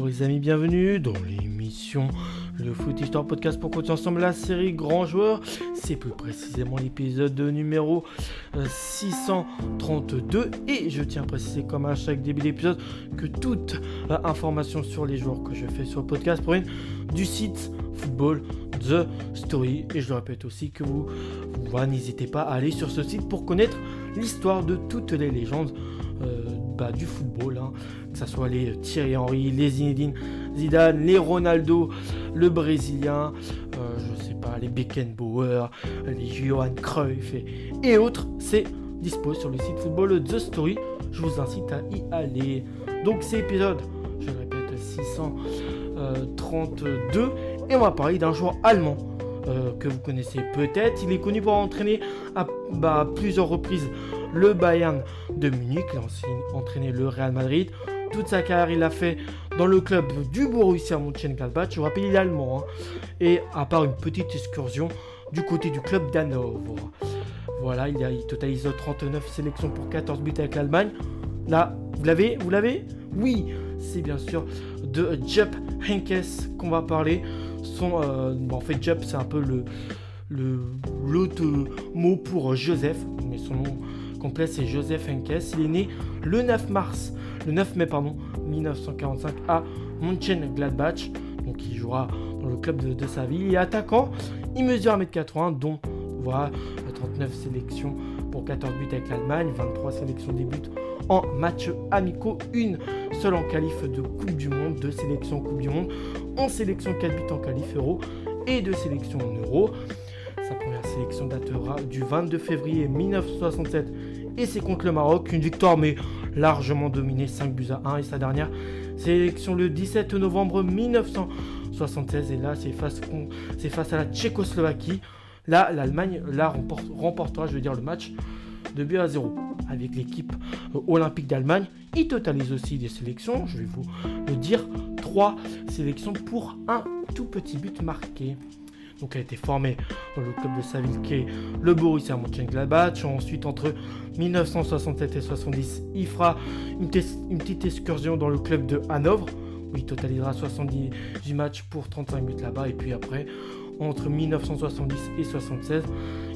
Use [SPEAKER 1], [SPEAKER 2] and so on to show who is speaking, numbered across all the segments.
[SPEAKER 1] Bonjour les amis, bienvenue dans l'émission Le Foot Histoire Podcast pour continuer ensemble la série Grand Joueur. C'est plus précisément l'épisode numéro 632 euh, et je tiens à préciser comme à chaque début d'épisode que toute euh, information sur les joueurs que je fais sur le podcast provient du site Football The Story et je le répète aussi que vous, n'hésitez pas à aller sur ce site pour connaître l'histoire de toutes les légendes euh, bah, du football, hein. que ce soit les Thierry Henry, les Zinedine Zidane, les Ronaldo, le Brésilien, euh, je sais pas, les Beckenbauer, les Johan Cruyff et, autres, c'est dispo sur le site football The Story. Je vous incite à y aller. Donc c'est épisode, je répète, 632 et on va parler d'un joueur allemand euh, que vous connaissez peut-être. Il est connu pour entraîner à, bah, plusieurs reprises le Bayern de Munich. Il entraîné le Real Madrid. Toute sa carrière, il a fait dans le club du Borussia Mönchengladbach. Je rappelle, il est allemand. Hein. Et à part une petite excursion du côté du club d'Hanovre. Voilà, il, a, il totalise 39 sélections pour 14 buts avec l'Allemagne. Là, vous l'avez Vous l'avez? Oui, c'est bien sûr de Jupp Heynckes qu'on va parler. Euh, en fait, Jupp, c'est un peu le l'autre mot pour Joseph, mais son nom complet c'est Joseph Henkes. Il est né le 9 mars, le 9 mai pardon, 1945 à Mönchengladbach. Donc il jouera dans le club de, sa ville. Il est attaquant, il mesure 1m80 dont voilà 39 sélections pour 14 buts avec l'Allemagne, 23 sélections des buts en matchs amicaux, une seule en qualif de Coupe du Monde, deux sélections en Coupe du Monde, en sélection 4 buts en qualif euro et deux sélections en euro. Sa première sélection datera du 22 février 1967 et c'est contre le Maroc, une victoire mais largement dominée 5 buts à 1 et sa dernière sélection le 17 novembre 1976 et là c'est face, à la Tchécoslovaquie. Là l'Allemagne là remportera je veux dire le match de but à 0 avec l'équipe euh, olympique d'Allemagne. Il totalise aussi des sélections, je vais vous le dire, 3 sélections pour un tout petit but marqué. Donc, elle a été formée dans le club de sa ville qui est le Borussia Mönchengladbach. Ensuite, entre 1967 et 70, il fera une, petite excursion dans le club de Hanovre où il totalisera 70 matchs pour 35 buts là-bas. Et puis après, entre 1970 et 76,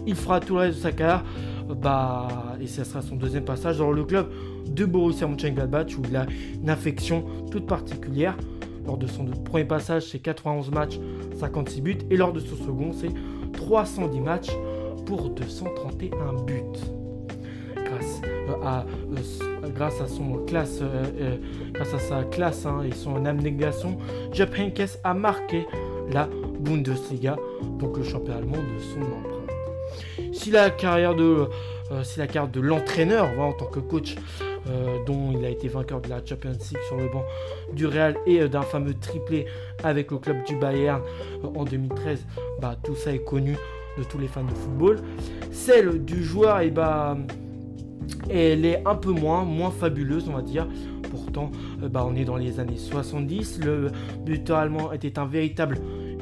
[SPEAKER 1] il fera tout le reste de sa carrière. Bah, et ce sera son deuxième passage dans le club de Borussia Mönchengladbach où il a une affection toute particulière. Lors de son premier passage, c'est 91 matchs, 56 buts. Et lors de son second, c'est 310 matchs pour 231 buts. Grâce euh, à, euh, grâce à son classe, euh, grâce à sa classe hein, et son abnégation, Jupp Heynckes a marqué la Bundesliga, donc le championnat allemand de son empreinte. Si la carrière de, si la carrière de l'entraîneur, en tant que coach, euh, dont il a été vainqueur de la Champions League sur le banc du Real et euh, d'un fameux triplé avec le club du Bayern euh, en 2013. Bah, tout ça est connu de tous les fans de football. Celle du joueur, et eh bah, elle est un peu moins, moins fabuleuse, on va dire. Pourtant, bah, on est dans les années 70. Le buteur allemand était une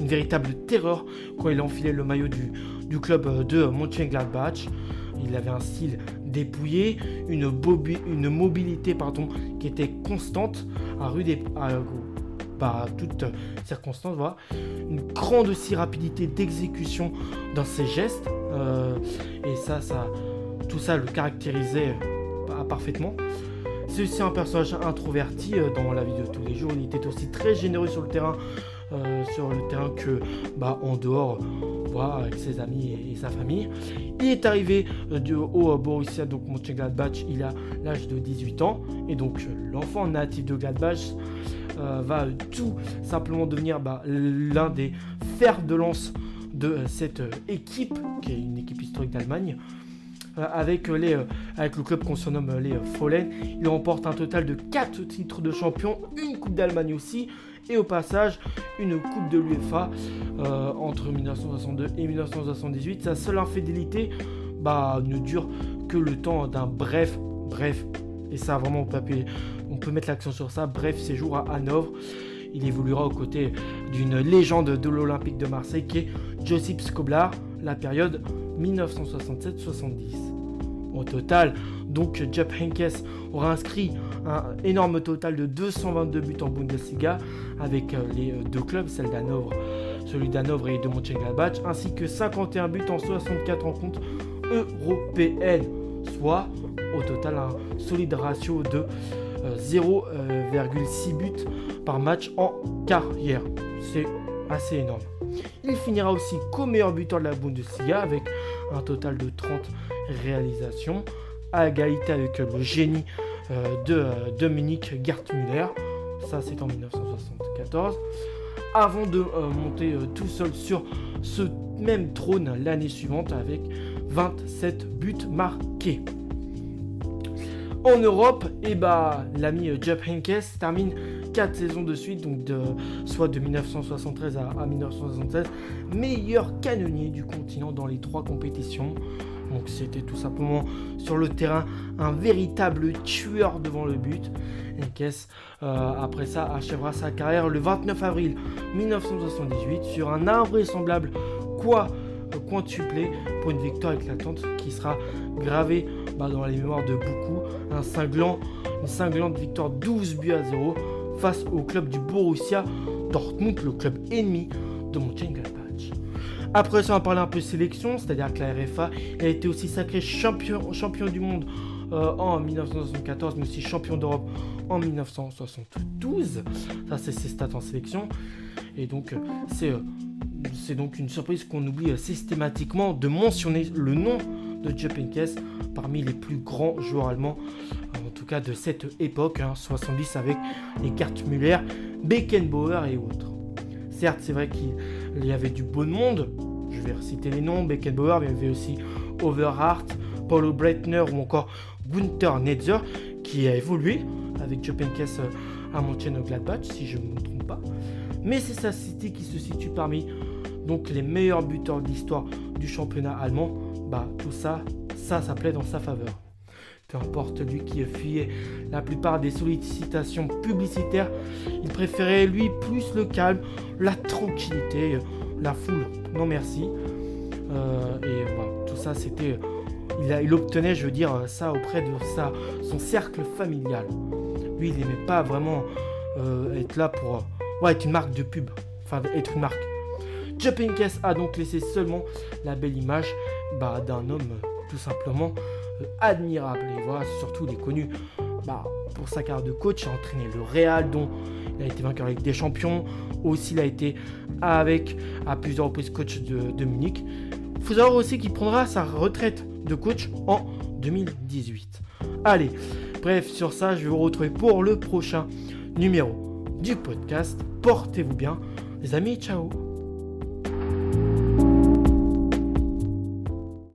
[SPEAKER 1] véritable terreur quand il enfilait le maillot du, du club de Mönchengladbach. Il avait un style dépouillé, une, mobilité pardon, qui était constante à rude à, bah, toutes circonstances. Voilà. Une grande aussi rapidité d'exécution dans ses gestes. Euh, et ça, ça, tout ça le caractérisait euh, parfaitement. C'est aussi un personnage introverti euh, dans la vie de tous les jours. Il était aussi très généreux sur le terrain, sur le terrain que bah, en dehors avec ses amis et, sa famille. Il est arrivé euh, au Borussia donc Mönchengladbach, il a l'âge de 18 ans et donc euh, l'enfant natif de Gladbach euh, va tout simplement devenir bah, l'un des fers de lance de cette équipe qui est une équipe historique d'Allemagne. avec, les, avec le club qu'on surnomme les Follen. Il remporte un total de 4 titres de champion, une Coupe d'Allemagne aussi, et au passage une Coupe de l'UEFA euh, entre 1962 et 1978. Sa seule infidélité bah, ne dure que le temps d'un bref, bref, et ça vraiment on peut mettre l'accent sur ça, bref séjour à Hanovre. Il évoluera aux côtés d'une légende de l'Olympique de Marseille qui est Josip Skoblar, la période 1967-70. Au total, donc Jupp Heynckes aura inscrit un énorme total de 222 buts en Bundesliga avec euh, les euh, deux clubs, celle d'Hanovre, celui d'Hanovre et de Mönchengladbach, ainsi que 51 buts en 64 rencontres européennes, soit au total un solide ratio de 0,6 euh, buts par match en carrière. Assez énorme. Il finira aussi co-meilleur buteur de la Bundesliga avec un total de 30 réalisations, à égalité avec le génie euh, de euh, Dominique Gertmüller. Ça, c'est en 1974. Avant de monter tout seul sur ce même trône l'année suivante avec 27 buts marqués. En Europe, et eh bah, l'ami Jupp Heynckes termine 4 saisons de suite, donc de, soit de 1973 à, 1976, meilleur canonnier du continent dans les trois compétitions. Donc c'était tout simplement sur le terrain un véritable tueur devant le but. Heynckes, euh, après ça, achèvera sa carrière le 29 avril 1978 sur un invraisemblable quoi quintuplé pour une victoire éclatante qui sera gravée bah, dans les mémoires de beaucoup. Un cinglant, une cinglante victoire 12 buts à 0 face au club du Borussia Dortmund, le club ennemi de Mönchengladbach. Après ça, on va parler un peu sélection, c'est-à-dire que la RFA a été aussi sacré champion, du monde euh, en 1974, mais aussi champion d'Europe en 1972. Ça, c'est ses stats en sélection. Et donc, euh, c'est euh, donc une surprise qu'on oublie systématiquement de mentionner le nom de Jupp Heynckes parmi les plus grands joueurs allemands, en tout cas de cette époque, 70 hein, avec les cartes Müller, Beckenbauer et autres. Certes, c'est vrai qu'il y avait du bon monde, je vais reciter les noms, Beckenbauer, mais il y avait aussi Overhart, Paulo Breitner ou encore Gunther Netzer qui a évolué avec Jupp Heynckes à Mönchengladbach, si je ne me trompe pas. Mais c'est sa cité qui se situe parmi donc les meilleurs buteurs de l'histoire du championnat allemand, bah tout ça, ça, ça plaît dans sa faveur. Peu importe lui qui fuyait la plupart des sollicitations publicitaires, il préférait lui plus le calme, la tranquillité, la foule. Non merci. Euh, et voilà, tout ça c'était, il, obtenait, je veux dire, ça auprès de son cercle familial. Lui, il n'aimait pas vraiment euh, être là pour ouais, être une marque de pub, enfin être une marque. Jupping a donc laissé seulement la belle image bah, d'un homme tout simplement euh, admirable. Et voilà, surtout il est connu bah, pour sa carrière de coach, il a entraîné le Real, dont il a été vainqueur avec des champions. Aussi, il a été avec à plusieurs reprises coach de, de Munich. Il faut savoir aussi qu'il prendra sa retraite de coach en 2018. Allez, bref, sur ça, je vais vous retrouver pour le prochain numéro du podcast. Portez-vous bien, les amis, ciao